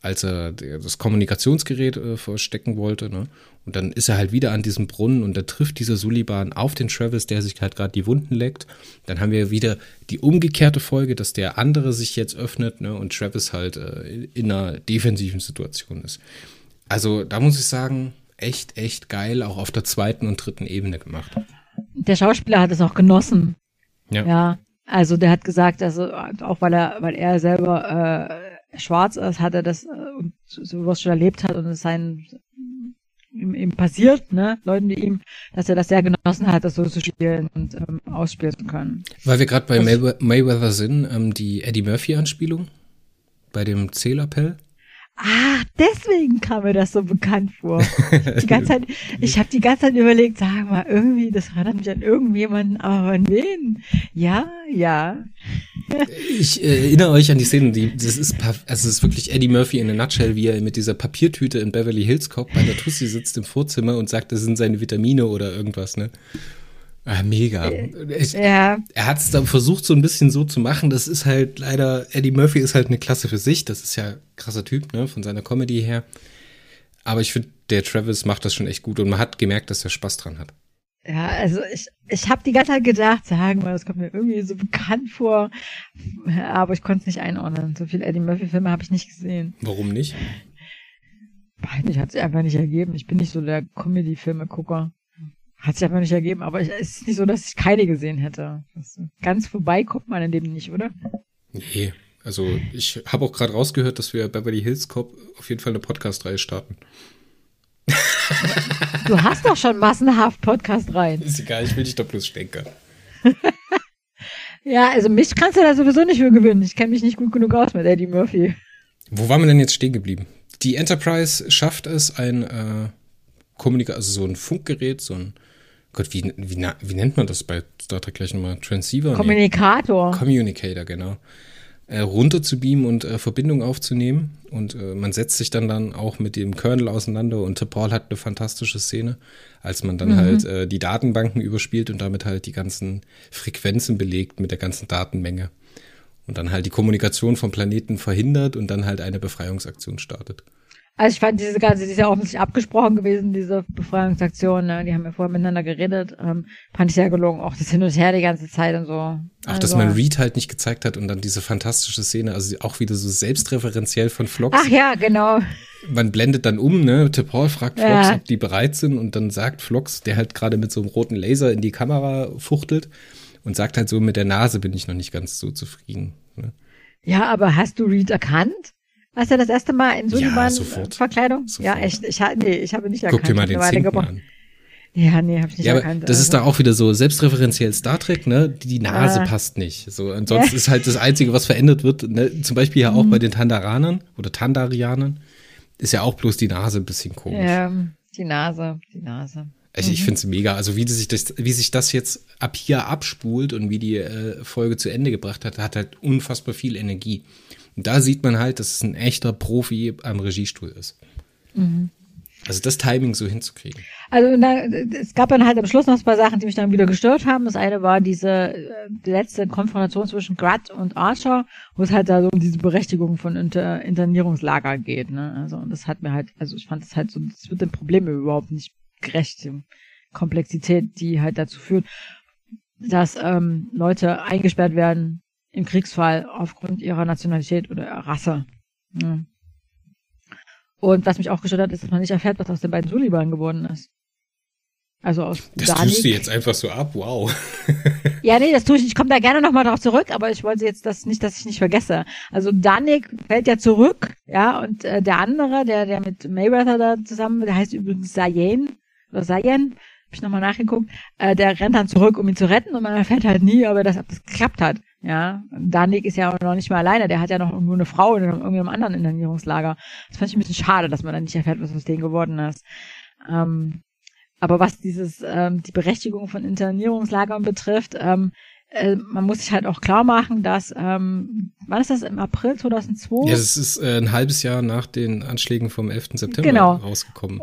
Speaker 1: als er das Kommunikationsgerät äh, verstecken wollte. Ne? Und dann ist er halt wieder an diesem Brunnen und da trifft dieser Suliban auf den Travis, der sich halt gerade die Wunden leckt. Dann haben wir wieder die umgekehrte Folge, dass der andere sich jetzt öffnet ne? und Travis halt äh, in einer defensiven Situation ist. Also da muss ich sagen, echt, echt geil, auch auf der zweiten und dritten Ebene gemacht.
Speaker 2: Der Schauspieler hat es auch genossen. Ja. ja. Also der hat gesagt, also auch weil er, weil er selber äh, schwarz ist, hat er das äh, und sowas schon erlebt hat und es sein ihm, ihm passiert, ne, Leuten wie ihm, dass er das sehr genossen hat, das so zu spielen und ähm, ausspielen zu können.
Speaker 1: Weil wir gerade bei Maywe Mayweather sind, ähm, die Eddie Murphy-Anspielung bei dem Zählappell.
Speaker 2: Ah, deswegen kam mir das so bekannt vor. Die ganze Zeit, ich habe die ganze Zeit überlegt, sag mal, irgendwie, das erinnert mich an irgendjemanden, aber an wen? Ja, ja.
Speaker 1: Ich äh, erinnere euch an die Szene, die, das ist, also es ist wirklich Eddie Murphy in a nutshell, wie er mit dieser Papiertüte in Beverly Hills Cop bei der Tussi sitzt im Vorzimmer und sagt, das sind seine Vitamine oder irgendwas, ne? Ah, mega. Ich, ja. Er hat es dann versucht, so ein bisschen so zu machen. Das ist halt leider, Eddie Murphy ist halt eine Klasse für sich. Das ist ja ein krasser Typ, ne, von seiner Comedy her. Aber ich finde, der Travis macht das schon echt gut und man hat gemerkt, dass er Spaß dran hat.
Speaker 2: Ja, also ich, ich habe die ganze Zeit gedacht, sagen wir, das kommt mir irgendwie so bekannt vor, aber ich konnte es nicht einordnen. So viele Eddie Murphy-Filme habe ich nicht gesehen.
Speaker 1: Warum nicht?
Speaker 2: Weiß nicht, hat sich einfach nicht ergeben. Ich bin nicht so der Comedy-Filme-Gucker. Hat sich aber nicht ergeben, aber es ist nicht so, dass ich keine gesehen hätte. Ganz vorbei kommt man in dem nicht, oder?
Speaker 1: Nee, also ich habe auch gerade rausgehört, dass wir Beverly Hills Cop auf jeden Fall eine Podcast-Reihe starten.
Speaker 2: Du hast doch schon massenhaft Podcast-Reihen.
Speaker 1: Ist egal, ich will dich doch bloß stenken.
Speaker 2: ja, also mich kannst du da sowieso nicht für gewinnen. Ich kenne mich nicht gut genug aus mit Eddie Murphy.
Speaker 1: Wo waren wir denn jetzt stehen geblieben? Die Enterprise schafft es, ein äh, Kommunika also so ein Funkgerät, so ein Gott, wie, wie, wie nennt man das bei Star Trek gleich nochmal? Transceiver?
Speaker 2: Kommunikator.
Speaker 1: Nee. Communicator, genau. Äh, runter zu beamen und äh, Verbindung aufzunehmen. Und äh, man setzt sich dann dann auch mit dem Kernel auseinander. Und Paul hat eine fantastische Szene, als man dann mhm. halt äh, die Datenbanken überspielt und damit halt die ganzen Frequenzen belegt mit der ganzen Datenmenge. Und dann halt die Kommunikation vom Planeten verhindert und dann halt eine Befreiungsaktion startet.
Speaker 2: Also ich fand diese ganze, die ist ja offensichtlich abgesprochen gewesen, diese Befreiungsaktion, ne? die haben ja vorher miteinander geredet, ähm, fand ich sehr gelungen, auch das Hin und Her die ganze Zeit und so. Ach,
Speaker 1: also, dass man Reed halt nicht gezeigt hat und dann diese fantastische Szene, also auch wieder so selbstreferenziell von Flox.
Speaker 2: Ach ja, genau.
Speaker 1: Man blendet dann um, ne, Paul fragt Flox, ja. ob die bereit sind und dann sagt Flox, der halt gerade mit so einem roten Laser in die Kamera fuchtelt und sagt halt so, mit der Nase bin ich noch nicht ganz so zufrieden. Ne?
Speaker 2: Ja, aber hast du Reed erkannt? Warst du das erste Mal in Suliban-Verkleidung? Ja, ja, echt. Ich, nee, ich habe nicht erkannt.
Speaker 1: Guck dir mal den Zinken an.
Speaker 2: Ja, nee, habe ich nicht ja, erkannt.
Speaker 1: Das also. ist da auch wieder so selbstreferenziell Star Trek, ne? Die, die Nase ah. passt nicht. So, ansonsten ist halt das Einzige, was verändert wird, ne? zum Beispiel ja auch mhm. bei den Tandaranern oder Tandarianern, ist ja auch bloß die Nase ein bisschen komisch. Ja,
Speaker 2: die Nase, die Nase.
Speaker 1: Also ich mhm. finde es mega. Also wie sich, das, wie sich das jetzt ab hier abspult und wie die äh, Folge zu Ende gebracht hat, hat halt unfassbar viel Energie. Und da sieht man halt, dass es ein echter Profi am Regiestuhl ist. Mhm. Also das Timing so hinzukriegen.
Speaker 2: Also na, es gab dann halt am Schluss noch ein paar Sachen, die mich dann wieder gestört haben. Das eine war diese äh, letzte Konfrontation zwischen Grutt und Archer, wo es halt da so um diese Berechtigung von Inter Internierungslager geht. Ne? Also und das hat mir halt, also ich fand es halt so, das wird den Problemen überhaupt nicht gerecht. Die Komplexität, die halt dazu führt, dass ähm, Leute eingesperrt werden im Kriegsfall aufgrund ihrer Nationalität oder Rasse. Ja. Und was mich auch gestört hat, ist, dass man nicht erfährt, was aus den beiden Suliban geworden ist. Also aus
Speaker 1: Das Danik. tust du jetzt einfach so ab, wow.
Speaker 2: ja, nee, das tue ich nicht. Ich komme da gerne nochmal drauf zurück, aber ich wollte jetzt das nicht, dass ich nicht vergesse. Also Danik fällt ja zurück, ja, und äh, der andere, der, der mit Mayweather da zusammen, der heißt übrigens Sayen, oder Sayen, hab ich nochmal nachgeguckt, äh, der rennt dann zurück, um ihn zu retten und man erfährt halt nie, ob er das, ob das geklappt hat. Ja, Danik ist ja auch noch nicht mal alleine, der hat ja noch irgendwo eine Frau in irgendeinem anderen Internierungslager. Das fand ich ein bisschen schade, dass man dann nicht erfährt, was aus denen geworden ist. Ähm, aber was dieses, ähm, die Berechtigung von Internierungslagern betrifft, ähm, äh, man muss sich halt auch klar machen, dass, ähm, wann ist das, im April 2002?
Speaker 1: Ja, das ist äh, ein halbes Jahr nach den Anschlägen vom 11. September genau. rausgekommen.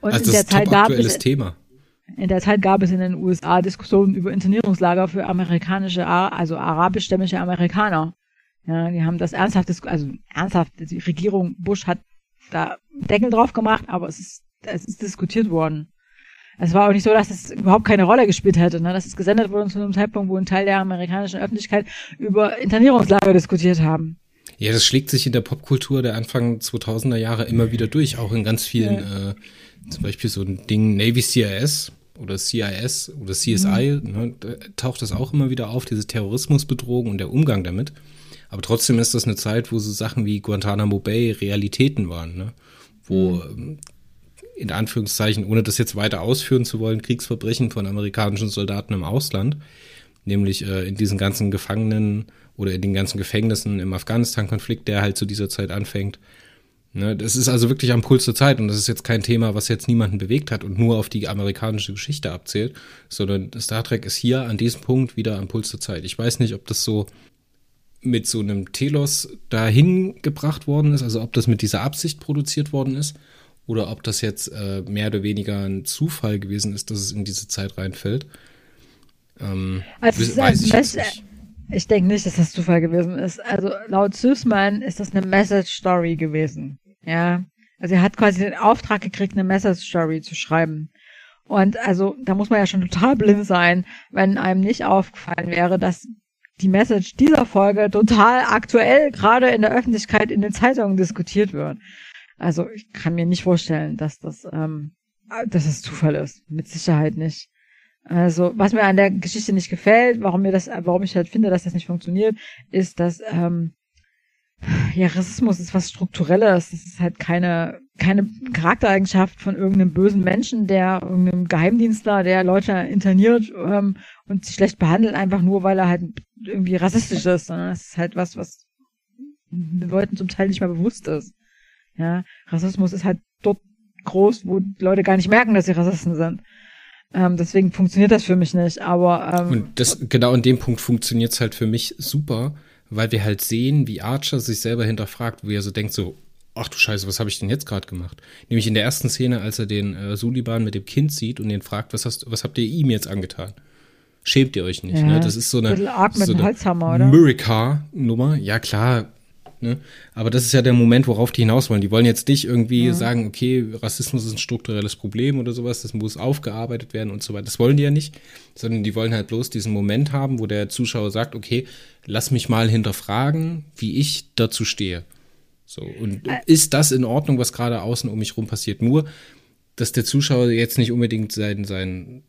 Speaker 2: Und
Speaker 1: also
Speaker 2: in der
Speaker 1: das ist ein
Speaker 2: Zeit
Speaker 1: aktuelles
Speaker 2: es,
Speaker 1: Thema.
Speaker 2: In der Zeit gab es in den USA Diskussionen über Internierungslager für amerikanische, also arabischstämmige Amerikaner. Ja, die haben das ernsthaft, also ernsthaft, die Regierung Bush hat da Deckel drauf gemacht, aber es ist, es ist diskutiert worden. Es war auch nicht so, dass es überhaupt keine Rolle gespielt hätte. Ne? Das ist gesendet worden zu einem Zeitpunkt, wo ein Teil der amerikanischen Öffentlichkeit über Internierungslager diskutiert haben.
Speaker 1: Ja, das schlägt sich in der Popkultur der Anfang 2000er Jahre immer wieder durch, auch in ganz vielen, äh, zum Beispiel so ein Ding Navy CIS oder CIS oder CSI, ne, da taucht das auch immer wieder auf, diese Terrorismusbedrohung und der Umgang damit. Aber trotzdem ist das eine Zeit, wo so Sachen wie Guantanamo Bay Realitäten waren, ne? wo ähm, in Anführungszeichen, ohne das jetzt weiter ausführen zu wollen, Kriegsverbrechen von amerikanischen Soldaten im Ausland, nämlich äh, in diesen ganzen Gefangenen oder in den ganzen Gefängnissen im Afghanistan-Konflikt, der halt zu dieser Zeit anfängt. Ne, das ist also wirklich am Puls der Zeit und das ist jetzt kein Thema, was jetzt niemanden bewegt hat und nur auf die amerikanische Geschichte abzählt, sondern Star Trek ist hier an diesem Punkt wieder am Puls der Zeit. Ich weiß nicht, ob das so mit so einem Telos dahin gebracht worden ist, also ob das mit dieser Absicht produziert worden ist oder ob das jetzt äh, mehr oder weniger ein Zufall gewesen ist, dass es in diese Zeit reinfällt. Ähm,
Speaker 2: Also,
Speaker 1: weiß ich nicht.
Speaker 2: Ich denke nicht, dass das Zufall gewesen ist. Also laut Süßmann ist das eine Message Story gewesen. Ja. Also er hat quasi den Auftrag gekriegt, eine Message Story zu schreiben. Und also da muss man ja schon total blind sein, wenn einem nicht aufgefallen wäre, dass die Message dieser Folge total aktuell gerade in der Öffentlichkeit in den Zeitungen diskutiert wird. Also ich kann mir nicht vorstellen, dass das, ähm, dass es Zufall ist. Mit Sicherheit nicht. Also, was mir an der Geschichte nicht gefällt, warum mir das, warum ich halt finde, dass das nicht funktioniert, ist, dass ähm, ja Rassismus ist was Strukturelles. Das ist halt keine keine Charaktereigenschaft von irgendeinem bösen Menschen, der irgendeinem Geheimdienstler, der Leute interniert ähm, und sie schlecht behandelt, einfach nur, weil er halt irgendwie rassistisch ist. Sondern es ist halt was, was den Leuten zum Teil nicht mehr bewusst ist. Ja, Rassismus ist halt dort groß, wo Leute gar nicht merken, dass sie Rassisten sind. Ähm, deswegen funktioniert das für mich nicht. Aber ähm,
Speaker 1: Und das, genau an dem Punkt funktioniert es halt für mich super, weil wir halt sehen, wie Archer sich selber hinterfragt, wie er so denkt, so, ach du Scheiße, was habe ich denn jetzt gerade gemacht? Nämlich in der ersten Szene, als er den äh, Suliban mit dem Kind sieht und den fragt, was, hast, was habt ihr ihm jetzt angetan? Schämt ihr euch nicht,
Speaker 2: Ja,
Speaker 1: ne? Das ist so eine, so eine
Speaker 2: Holzhammer, oder?
Speaker 1: Murica-Nummer. Ja, klar. Ne? Aber das ist ja der Moment, worauf die hinaus wollen. Die wollen jetzt dich irgendwie sagen, okay, Rassismus ist ein strukturelles Problem oder sowas, das muss aufgearbeitet werden und so weiter. Das wollen die ja nicht, sondern die wollen halt bloß diesen Moment haben, wo der Zuschauer sagt, okay, lass mich mal hinterfragen, wie ich dazu stehe. So, und ist das in Ordnung, was gerade außen um mich rum passiert? Nur, dass der Zuschauer jetzt nicht unbedingt sein, sein,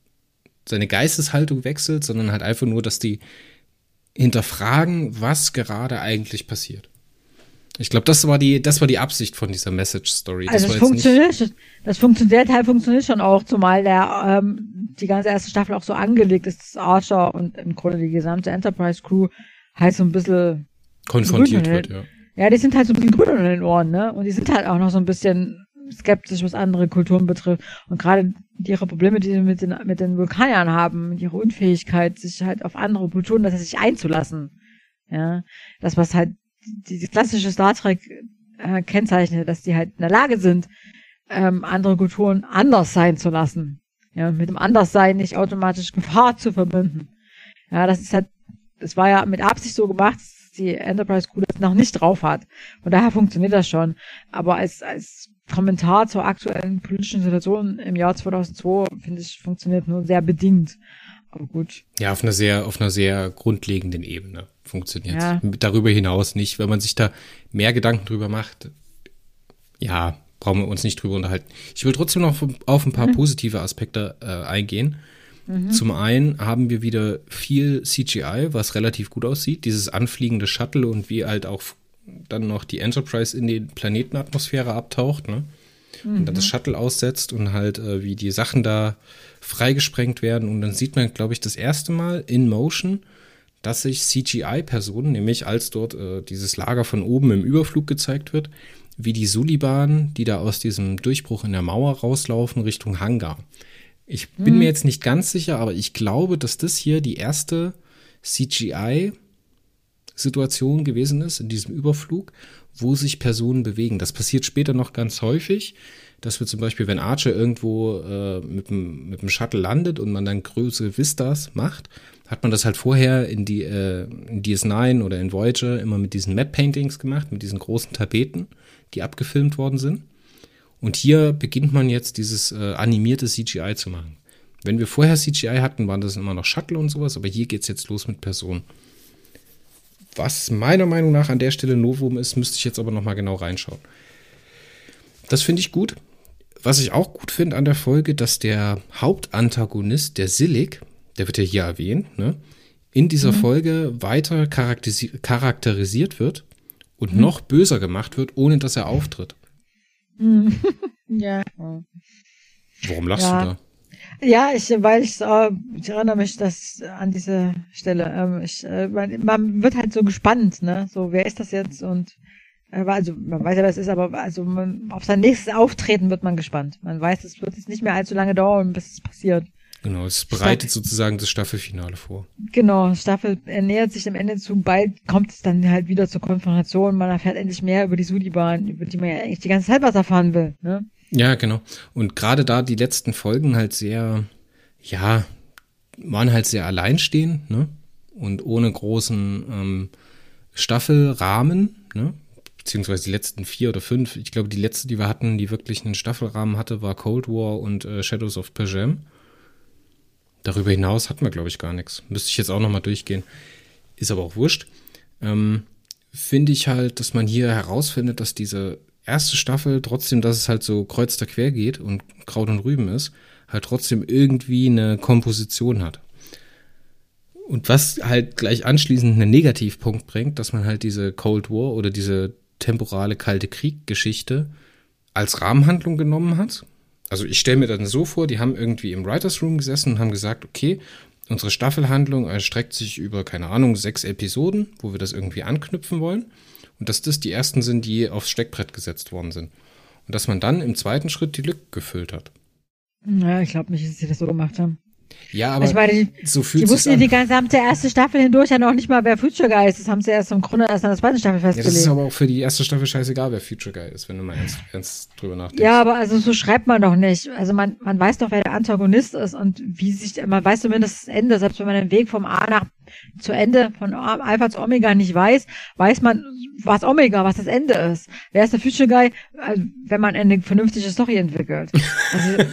Speaker 1: seine Geisteshaltung wechselt, sondern halt einfach nur, dass die hinterfragen, was gerade eigentlich passiert. Ich glaube, das war die, das war die Absicht von dieser Message Story. Das
Speaker 2: Also das
Speaker 1: nicht,
Speaker 2: funktioniert, das funktioniert, der Teil funktioniert schon auch, zumal der ähm, die ganze erste Staffel auch so angelegt ist, dass Archer und im Grunde die gesamte Enterprise Crew halt so ein bisschen
Speaker 1: konfrontiert wird, ja.
Speaker 2: Ja, die sind halt so ein bisschen grün in den Ohren, ne? Und die sind halt auch noch so ein bisschen skeptisch, was andere Kulturen betrifft. Und gerade ihre Probleme, die sie mit den, mit den Vulkaniern haben, ihre Unfähigkeit, sich halt auf andere Kulturen tatsächlich einzulassen. Ja. Das, was halt die, die klassische Star Trek äh, kennzeichnet, dass die halt in der Lage sind, ähm, andere Kulturen anders sein zu lassen. Ja, mit dem Anderssein nicht automatisch Gefahr zu verbinden. Ja, das ist halt, das war ja mit Absicht so gemacht, dass die Enterprise Crew das noch nicht drauf hat. Von daher funktioniert das schon. Aber als, als Kommentar zur aktuellen politischen Situation im Jahr 2002, finde ich, funktioniert nur sehr bedingt. Aber gut.
Speaker 1: Ja, auf einer sehr, auf einer sehr grundlegenden Ebene funktioniert
Speaker 2: Ja.
Speaker 1: Darüber hinaus nicht. Wenn man sich da mehr Gedanken drüber macht, ja, brauchen wir uns nicht drüber unterhalten. Ich will trotzdem noch auf ein paar positive Aspekte äh, eingehen. Zum einen haben wir wieder viel CGI, was relativ gut aussieht. Dieses anfliegende Shuttle und wie halt auch dann noch die Enterprise in die Planetenatmosphäre abtaucht, ne? Und dann das Shuttle aussetzt und halt äh, wie die Sachen da freigesprengt werden. Und dann sieht man, glaube ich, das erste Mal in Motion, dass sich CGI-Personen, nämlich als dort äh, dieses Lager von oben im Überflug gezeigt wird, wie die Suliban, die da aus diesem Durchbruch in der Mauer rauslaufen, Richtung Hangar. Ich bin mir jetzt nicht ganz sicher, aber ich glaube, dass das hier die erste CGI-Situation gewesen ist in diesem Überflug, wo sich Personen bewegen. Das passiert später noch ganz häufig. dass wir zum Beispiel, wenn Archer irgendwo äh, mit, dem, mit dem Shuttle landet und man dann größere Vistas macht, hat man das halt vorher in die äh, in DS9 oder in Voyager immer mit diesen Map Paintings gemacht, mit diesen großen Tapeten, die abgefilmt worden sind. Und hier beginnt man jetzt dieses äh, animierte CGI zu machen. Wenn wir vorher CGI hatten, waren das immer noch Shuttle und sowas, aber hier geht es jetzt los mit Personen. Was meiner Meinung nach an der Stelle Novum ist, müsste ich jetzt aber nochmal genau reinschauen. Das finde ich gut. Was ich auch gut finde an der Folge, dass der Hauptantagonist, der Silik, der wird ja hier erwähnt, ne, in dieser mhm. Folge weiter charakterisi charakterisiert wird und mhm. noch böser gemacht wird, ohne dass er auftritt.
Speaker 2: Mhm. ja.
Speaker 1: Warum lachst ja. du da?
Speaker 2: Ja, ich, weil ich, äh, ich erinnere mich das an diese Stelle. Ähm, ich, äh, man, man wird halt so gespannt, ne? So, wer ist das jetzt? Und äh, also man weiß ja, wer es ist, aber also man, auf sein nächstes Auftreten wird man gespannt. Man weiß, es wird jetzt nicht mehr allzu lange dauern, bis es passiert.
Speaker 1: Genau, es bereitet Staffel, sozusagen das Staffelfinale vor.
Speaker 2: Genau, Staffel nähert sich dem Ende zu. Bald kommt es dann halt wieder zur Konfrontation. Man erfährt endlich mehr über die Sudi-Bahn, über die man ja eigentlich die ganze Zeit was erfahren will. Ne?
Speaker 1: Ja, genau. Und gerade da die letzten Folgen halt sehr, ja, waren halt sehr alleinstehend, ne? Und ohne großen ähm, Staffelrahmen, ne? Beziehungsweise die letzten vier oder fünf. Ich glaube, die letzte, die wir hatten, die wirklich einen Staffelrahmen hatte, war Cold War und äh, Shadows of Pajam. Darüber hinaus hatten wir, glaube ich, gar nichts. Müsste ich jetzt auch nochmal durchgehen. Ist aber auch wurscht. Ähm, Finde ich halt, dass man hier herausfindet, dass diese erste Staffel, trotzdem, dass es halt so kreuz da quer geht und Kraut und Rüben ist, halt trotzdem irgendwie eine Komposition hat. Und was halt gleich anschließend einen Negativpunkt bringt, dass man halt diese Cold War oder diese temporale Kalte Krieg-Geschichte als Rahmenhandlung genommen hat. Also ich stelle mir dann so vor, die haben irgendwie im Writers Room gesessen und haben gesagt, okay, unsere Staffelhandlung erstreckt sich über, keine Ahnung, sechs Episoden, wo wir das irgendwie anknüpfen wollen. Und dass das die ersten sind, die aufs Steckbrett gesetzt worden sind. Und dass man dann im zweiten Schritt die Lücke gefüllt hat.
Speaker 2: Naja, ich glaube nicht, dass sie das so gemacht haben.
Speaker 1: Ja, aber
Speaker 2: ich meine, so fühlt die wussten ja die gesamte erste Staffel hindurch ja noch nicht mal, wer Future Guy ist. Das haben sie erst im Grunde erst an der zweiten Staffel festgelegt. Ja, das
Speaker 1: ist aber auch für die erste Staffel scheißegal, wer Future Guy ist, wenn du mal ernst, ernst drüber nachdenkst.
Speaker 2: Ja, aber also so schreibt man doch nicht. Also man, man weiß doch, wer der Antagonist ist und wie sich, man weiß zumindest das Ende, selbst wenn man den Weg vom A nach zu Ende von Alpha zu Omega nicht weiß, weiß man, was Omega, was das Ende ist. Wer ist der Future Guy, also, wenn man eine vernünftige Story entwickelt. Also,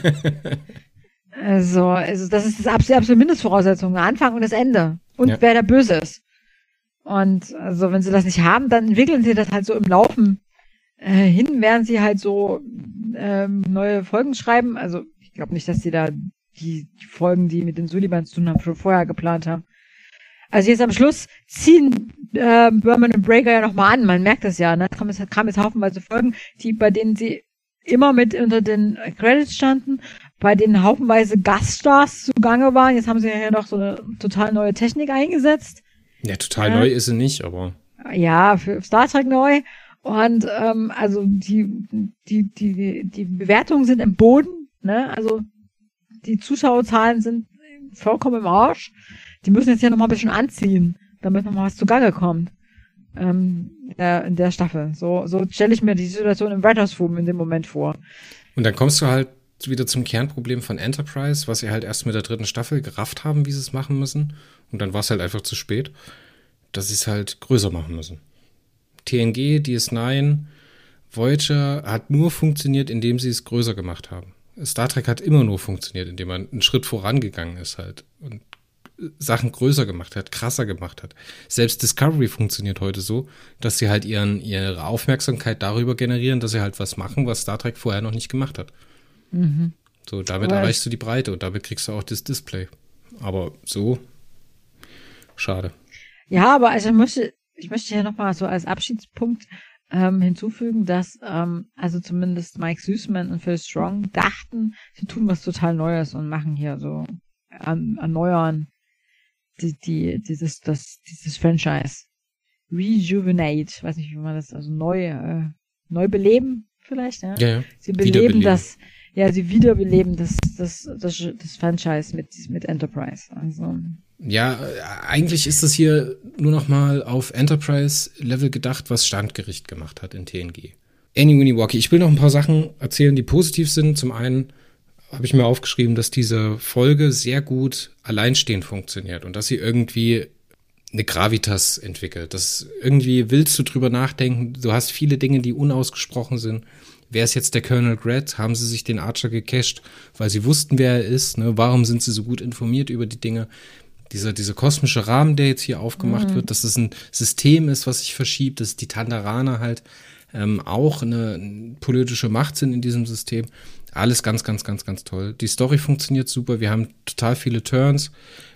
Speaker 2: Also, also das ist das absolute, Mindestvoraussetzung. Der Anfang und das Ende. Und ja. wer der Böse ist. Und also, wenn sie das nicht haben, dann entwickeln sie das halt so im Laufen äh, hin, während sie halt so ähm, neue Folgen schreiben. Also, ich glaube nicht, dass sie da die, die Folgen, die mit den Sullivans zu tun haben, schon vorher geplant haben. Also jetzt am Schluss ziehen äh, Berman und Breaker ja nochmal an. Man merkt das ja. Ne? Kam jetzt, kam jetzt haufenweise Folgen, die bei denen sie immer mit unter den Credits standen bei denen haufenweise Gaststars zugange waren. Jetzt haben sie ja noch so eine total neue Technik eingesetzt.
Speaker 1: Ja, total äh, neu ist sie nicht, aber.
Speaker 2: Ja, für Star Trek neu. Und ähm, also die, die, die, die Bewertungen sind im Boden, ne? Also die Zuschauerzahlen sind vollkommen im Arsch. Die müssen jetzt ja noch mal ein bisschen anziehen, damit noch mal was zugange kommt. Ähm, in der Staffel. So, so stelle ich mir die Situation im Writers Room in dem Moment vor.
Speaker 1: Und dann kommst du halt wieder zum Kernproblem von Enterprise, was sie halt erst mit der dritten Staffel gerafft haben, wie sie es machen müssen. Und dann war es halt einfach zu spät, dass sie es halt größer machen müssen. TNG, DS9, Voyager hat nur funktioniert, indem sie es größer gemacht haben. Star Trek hat immer nur funktioniert, indem man einen Schritt vorangegangen ist halt und Sachen größer gemacht hat, krasser gemacht hat. Selbst Discovery funktioniert heute so, dass sie halt ihren, ihre Aufmerksamkeit darüber generieren, dass sie halt was machen, was Star Trek vorher noch nicht gemacht hat. Mhm. So, damit Aber erreichst du die Breite und damit kriegst du auch das Display. Aber so, schade.
Speaker 2: Ja, aber also ich möchte, ich möchte hier nochmal so als Abschiedspunkt ähm, hinzufügen, dass ähm, also zumindest Mike Süßmann und Phil Strong dachten, sie tun was total Neues und machen hier so an, erneuern die, die, dieses, das, dieses Franchise. Rejuvenate, weiß nicht, wie man das, also neu, äh, neu beleben vielleicht, ja?
Speaker 1: Ja, ja.
Speaker 2: Sie beleben das, ja, sie wiederbeleben das, das, das, das Franchise mit, mit Enterprise. Also.
Speaker 1: Ja, eigentlich ist das hier nur noch mal auf Enterprise-Level gedacht, was Standgericht gemacht hat in TNG. Annie Walkie. Ich will noch ein paar Sachen erzählen, die positiv sind. Zum einen habe ich mir aufgeschrieben, dass diese Folge sehr gut alleinstehend funktioniert und dass sie irgendwie eine Gravitas entwickelt. Das irgendwie willst du drüber nachdenken. Du hast viele Dinge, die unausgesprochen sind. Wer ist jetzt der Colonel Gret? Haben sie sich den Archer gecached, weil sie wussten, wer er ist? Ne? Warum sind sie so gut informiert über die Dinge? Dieser, dieser kosmische Rahmen, der jetzt hier aufgemacht mhm. wird, dass es ein System ist, was sich verschiebt, dass die Tandaraner halt ähm, auch eine politische Macht sind in diesem System. Alles ganz, ganz, ganz, ganz toll. Die Story funktioniert super. Wir haben total viele Turns.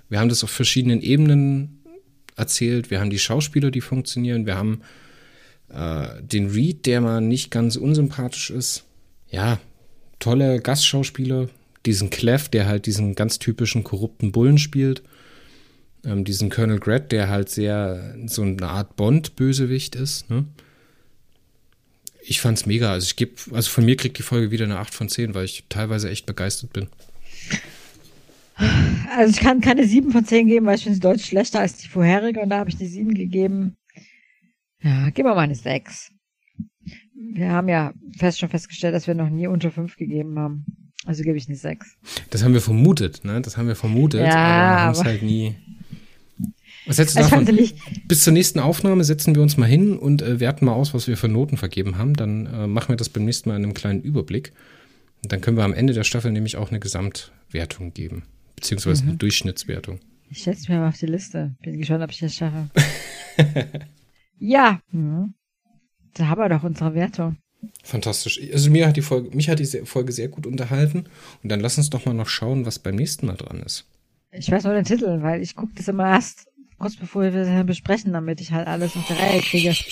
Speaker 1: Wir haben das auf verschiedenen Ebenen erzählt. Wir haben die Schauspieler, die funktionieren. Wir haben äh, den Reed, der mal nicht ganz unsympathisch ist. Ja, tolle Gastschauspieler. Diesen Clef, der halt diesen ganz typischen korrupten Bullen spielt. Ähm, diesen Colonel Gret, der halt sehr so eine Art Bond-Bösewicht ist. Ne? ich fand's mega. Also ich gebe, also von mir kriegt die Folge wieder eine 8 von 10, weil ich teilweise echt begeistert bin.
Speaker 2: Also ich kann keine 7 von 10 geben, weil ich finde sie deutlich schlechter als die vorherige und da habe ich die 7 gegeben. Ja, geben wir mal eine 6. Wir haben ja fest schon festgestellt, dass wir noch nie unter 5 gegeben haben. Also gebe ich eine 6.
Speaker 1: Das haben wir vermutet, ne? Das haben wir vermutet, ja, aber haben es halt nie was hältst du davon? Bis zur nächsten Aufnahme setzen wir uns mal hin und äh, werten mal aus, was wir für Noten vergeben haben. Dann äh, machen wir das beim nächsten Mal in einem kleinen Überblick. Und dann können wir am Ende der Staffel nämlich auch eine Gesamtwertung geben. Beziehungsweise mhm. eine Durchschnittswertung.
Speaker 2: Ich setze mich mal auf die Liste. Bin gespannt, ob ich das schaffe. ja. Mhm. Da haben wir doch unsere Wertung.
Speaker 1: Fantastisch. Also mir hat die Folge, mich hat die Folge sehr gut unterhalten. Und dann lass uns doch mal noch schauen, was beim nächsten Mal dran ist.
Speaker 2: Ich weiß nur den Titel, weil ich gucke das immer erst kurz bevor wir das besprechen, damit ich halt alles auf der Reihe kriege.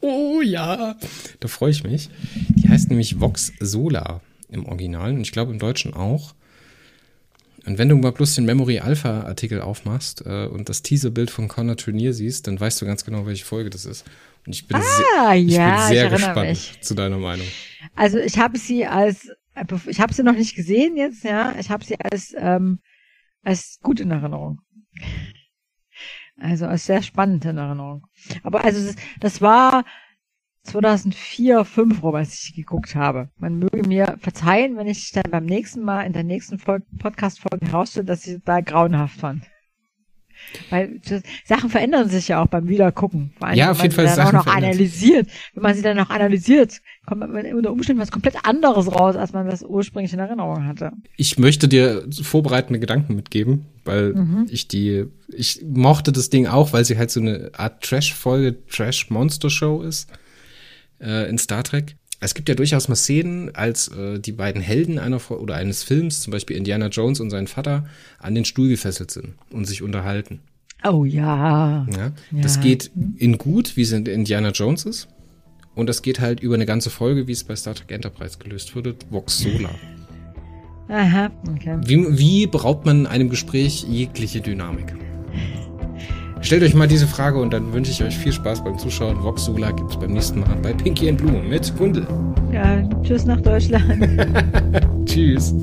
Speaker 1: Oh ja, da freue ich mich. Die heißt nämlich Vox Solar im Original und ich glaube im Deutschen auch. Und wenn du mal bloß den Memory Alpha Artikel aufmachst äh, und das Teaserbild von Connor Turnier siehst, dann weißt du ganz genau, welche Folge das ist. Und ich bin, ah, sehr, ich ja, bin sehr gespannt mich. zu deiner Meinung.
Speaker 2: Also ich habe sie als, ich habe sie noch nicht gesehen jetzt, ja. Ich habe sie als ähm, als gut in Erinnerung. Also ist sehr spannend in Erinnerung. Aber also das, das war 2004, 5 rum, als ich geguckt habe. Man möge mir verzeihen, wenn ich dann beim nächsten Mal in der nächsten Podcast-Folge herausstelle, dass ich da grauenhaft fand. Weil Sachen verändern sich ja auch beim Wiedergucken.
Speaker 1: Vor allem, ja, auf jeden Fall
Speaker 2: Sachen auch noch analysiert. Wenn man sie dann noch analysiert, kommt man unter Umständen was komplett anderes raus, als man das ursprünglich in Erinnerung hatte.
Speaker 1: Ich möchte dir vorbereitende Gedanken mitgeben, weil mhm. ich die, ich mochte das Ding auch, weil sie halt so eine Art Trash-Folge, Trash-Monster-Show ist äh, in Star Trek. Es gibt ja durchaus mal Szenen, als äh, die beiden Helden einer oder eines Films, zum Beispiel Indiana Jones und sein Vater, an den Stuhl gefesselt sind und sich unterhalten.
Speaker 2: Oh ja.
Speaker 1: ja. Das geht in gut, wie es in Indiana Jones ist. Und das geht halt über eine ganze Folge, wie es bei Star Trek Enterprise gelöst wurde, Vox Solar.
Speaker 2: Aha, okay.
Speaker 1: Wie, wie beraubt man einem Gespräch jegliche Dynamik? Stellt euch mal diese Frage und dann wünsche ich euch viel Spaß beim Zuschauen. Vox Solar gibt es beim nächsten Mal bei Pinky and Blue mit Gundel.
Speaker 2: Ja, tschüss nach Deutschland.
Speaker 1: tschüss.